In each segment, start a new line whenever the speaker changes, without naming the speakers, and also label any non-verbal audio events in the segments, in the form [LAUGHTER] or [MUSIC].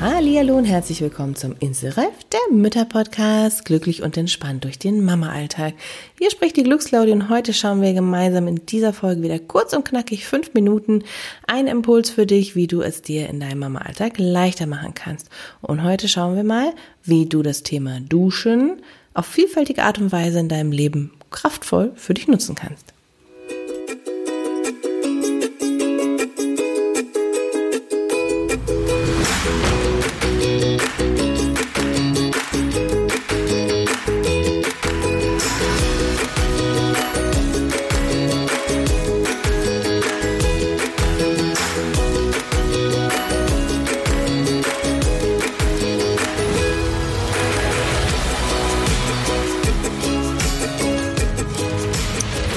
Hallo und herzlich willkommen zum Inselreif, der Mütterpodcast, glücklich und entspannt durch den Mama-Alltag. Hier spricht die Glücksklaudie und heute schauen wir gemeinsam in dieser Folge wieder kurz und knackig fünf Minuten ein Impuls für dich, wie du es dir in deinem Mama-Alltag leichter machen kannst. Und heute schauen wir mal, wie du das Thema Duschen auf vielfältige Art und Weise in deinem Leben kraftvoll für dich nutzen kannst.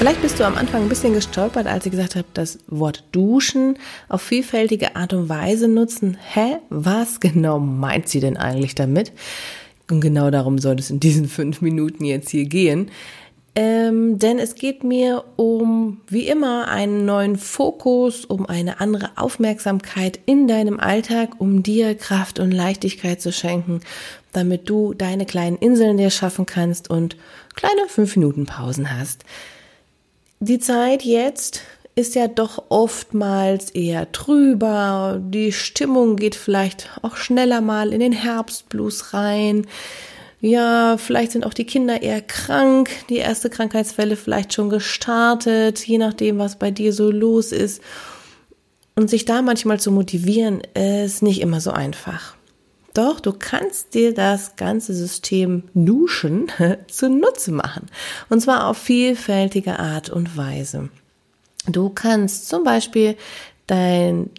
Vielleicht bist du am Anfang ein bisschen gestolpert, als ich gesagt habe, das Wort duschen auf vielfältige Art und Weise nutzen. Hä? Was genau meint sie denn eigentlich damit? Und genau darum soll es in diesen fünf Minuten jetzt hier gehen. Ähm, denn es geht mir um, wie immer, einen neuen Fokus, um eine andere Aufmerksamkeit in deinem Alltag, um dir Kraft und Leichtigkeit zu schenken, damit du deine kleinen Inseln dir schaffen kannst und kleine fünf Minuten Pausen hast. Die Zeit jetzt ist ja doch oftmals eher trüber. Die Stimmung geht vielleicht auch schneller mal in den Herbstblues rein. Ja, vielleicht sind auch die Kinder eher krank, die erste Krankheitswelle vielleicht schon gestartet, je nachdem, was bei dir so los ist. Und sich da manchmal zu motivieren, ist nicht immer so einfach. Doch du kannst dir das ganze System Duschen [LAUGHS] zunutze machen. Und zwar auf vielfältige Art und Weise. Du kannst zum Beispiel dein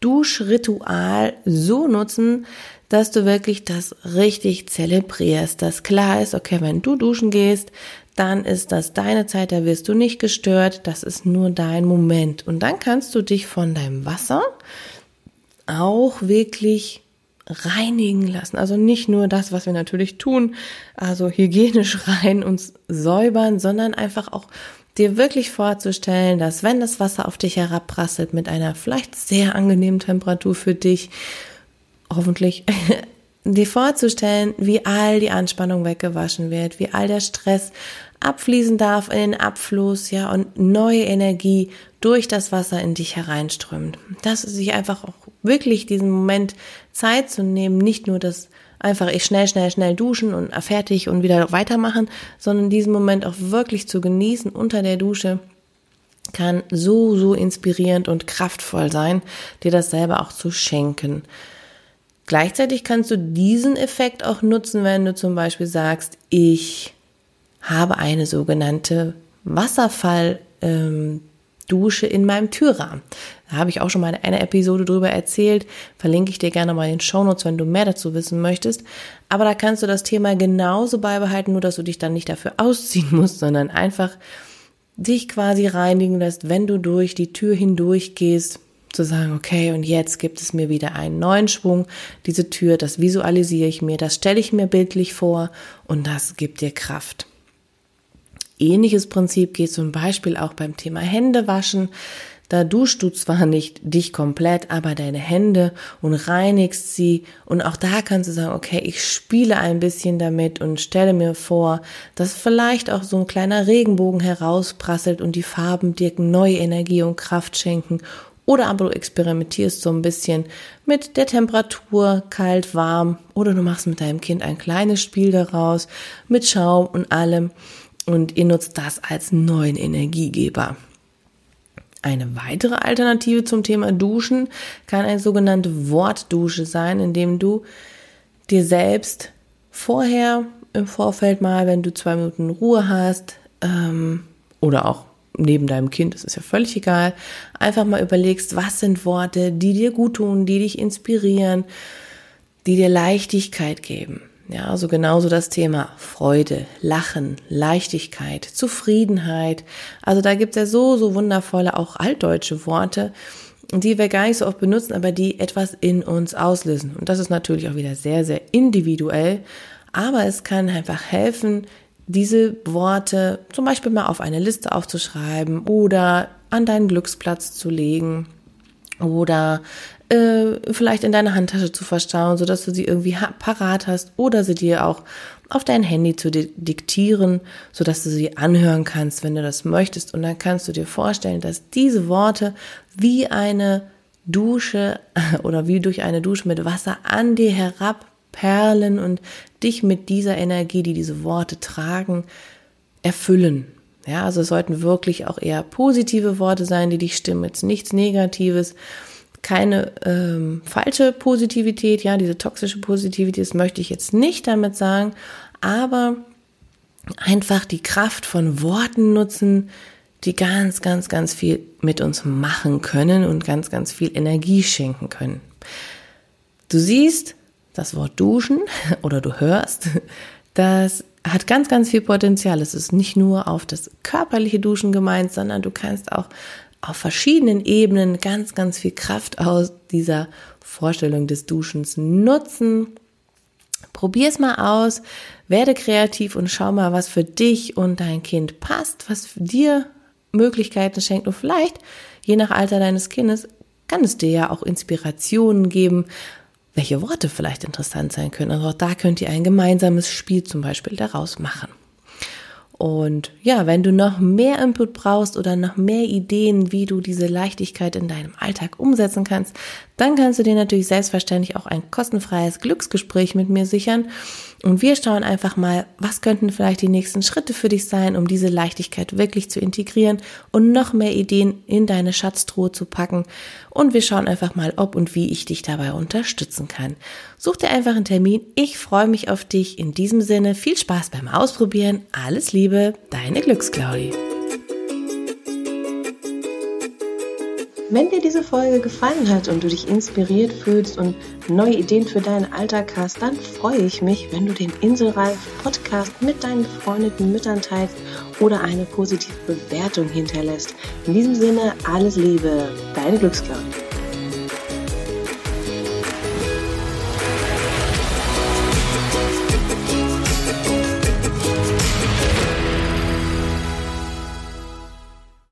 Duschritual so nutzen, dass du wirklich das richtig zelebrierst, dass klar ist, okay, wenn du duschen gehst, dann ist das deine Zeit, da wirst du nicht gestört, das ist nur dein Moment. Und dann kannst du dich von deinem Wasser auch wirklich reinigen lassen. Also nicht nur das, was wir natürlich tun, also hygienisch [LAUGHS] rein uns säubern, sondern einfach auch dir wirklich vorzustellen, dass wenn das Wasser auf dich herabprasselt mit einer vielleicht sehr angenehmen Temperatur für dich, hoffentlich, [LAUGHS] dir vorzustellen, wie all die Anspannung weggewaschen wird, wie all der Stress abfließen darf in den Abfluss, ja, und neue Energie durch das Wasser in dich hereinströmt. Dass es sich einfach auch wirklich diesen Moment Zeit zu nehmen, nicht nur das einfach ich schnell, schnell, schnell duschen und fertig und wieder weitermachen, sondern diesen Moment auch wirklich zu genießen unter der Dusche kann so, so inspirierend und kraftvoll sein, dir das selber auch zu schenken. Gleichzeitig kannst du diesen Effekt auch nutzen, wenn du zum Beispiel sagst, ich habe eine sogenannte Wasserfall, ähm, in meinem Türrahmen. Da habe ich auch schon mal eine Episode drüber erzählt. Verlinke ich dir gerne mal in den Shownotes, wenn du mehr dazu wissen möchtest. Aber da kannst du das Thema genauso beibehalten, nur dass du dich dann nicht dafür ausziehen musst, sondern einfach dich quasi reinigen lässt, wenn du durch die Tür hindurch gehst, zu sagen, okay, und jetzt gibt es mir wieder einen neuen Schwung. Diese Tür, das visualisiere ich mir, das stelle ich mir bildlich vor und das gibt dir Kraft. Ähnliches Prinzip geht zum Beispiel auch beim Thema Händewaschen. Da duschst du zwar nicht dich komplett, aber deine Hände und reinigst sie. Und auch da kannst du sagen, okay, ich spiele ein bisschen damit und stelle mir vor, dass vielleicht auch so ein kleiner Regenbogen herausprasselt und die Farben dir neue Energie und Kraft schenken. Oder aber du experimentierst so ein bisschen mit der Temperatur, kalt, warm. Oder du machst mit deinem Kind ein kleines Spiel daraus, mit Schaum und allem und ihr nutzt das als neuen Energiegeber. Eine weitere Alternative zum Thema Duschen kann eine sogenannte Wortdusche sein, indem du dir selbst vorher im Vorfeld mal, wenn du zwei Minuten Ruhe hast, ähm, oder auch neben deinem Kind, das ist ja völlig egal, einfach mal überlegst, was sind Worte, die dir gut tun, die dich inspirieren, die dir Leichtigkeit geben. Ja, also genauso das Thema Freude, Lachen, Leichtigkeit, Zufriedenheit. Also da gibt's ja so, so wundervolle, auch altdeutsche Worte, die wir gar nicht so oft benutzen, aber die etwas in uns auslösen. Und das ist natürlich auch wieder sehr, sehr individuell. Aber es kann einfach helfen, diese Worte zum Beispiel mal auf eine Liste aufzuschreiben oder an deinen Glücksplatz zu legen oder äh, vielleicht in deine Handtasche zu verstauen, sodass du sie irgendwie parat hast oder sie dir auch auf dein Handy zu diktieren, sodass du sie anhören kannst, wenn du das möchtest. Und dann kannst du dir vorstellen, dass diese Worte wie eine Dusche [LAUGHS] oder wie durch eine Dusche mit Wasser an dir herabperlen und dich mit dieser Energie, die diese Worte tragen, erfüllen. Ja, also es sollten wirklich auch eher positive Worte sein, die dich stimmen, jetzt nichts Negatives, keine ähm, falsche Positivität, ja, diese toxische Positivität, das möchte ich jetzt nicht damit sagen, aber einfach die Kraft von Worten nutzen, die ganz, ganz, ganz viel mit uns machen können und ganz, ganz viel Energie schenken können. Du siehst das Wort duschen [LAUGHS] oder du hörst, das hat ganz, ganz viel Potenzial. Es ist nicht nur auf das körperliche Duschen gemeint, sondern du kannst auch auf verschiedenen Ebenen ganz, ganz viel Kraft aus dieser Vorstellung des Duschens nutzen. Probier es mal aus, werde kreativ und schau mal, was für dich und dein Kind passt, was dir Möglichkeiten schenkt und vielleicht, je nach Alter deines Kindes, kann es dir ja auch Inspirationen geben, welche Worte vielleicht interessant sein können. Also auch da könnt ihr ein gemeinsames Spiel zum Beispiel daraus machen. Und ja, wenn du noch mehr Input brauchst oder noch mehr Ideen, wie du diese Leichtigkeit in deinem Alltag umsetzen kannst, dann kannst du dir natürlich selbstverständlich auch ein kostenfreies Glücksgespräch mit mir sichern. Und wir schauen einfach mal, was könnten vielleicht die nächsten Schritte für dich sein, um diese Leichtigkeit wirklich zu integrieren und noch mehr Ideen in deine Schatztruhe zu packen. Und wir schauen einfach mal, ob und wie ich dich dabei unterstützen kann. Such dir einfach einen Termin. Ich freue mich auf dich. In diesem Sinne viel Spaß beim Ausprobieren. Alles Liebe, deine Glücksclaudi. Wenn dir diese Folge gefallen hat und du dich inspiriert fühlst und neue Ideen für deinen Alltag hast, dann freue ich mich, wenn du den Inselreif Podcast mit deinen befreundeten Müttern teilst oder eine positive Bewertung hinterlässt. In diesem Sinne, alles Liebe, deine Glücksklaue.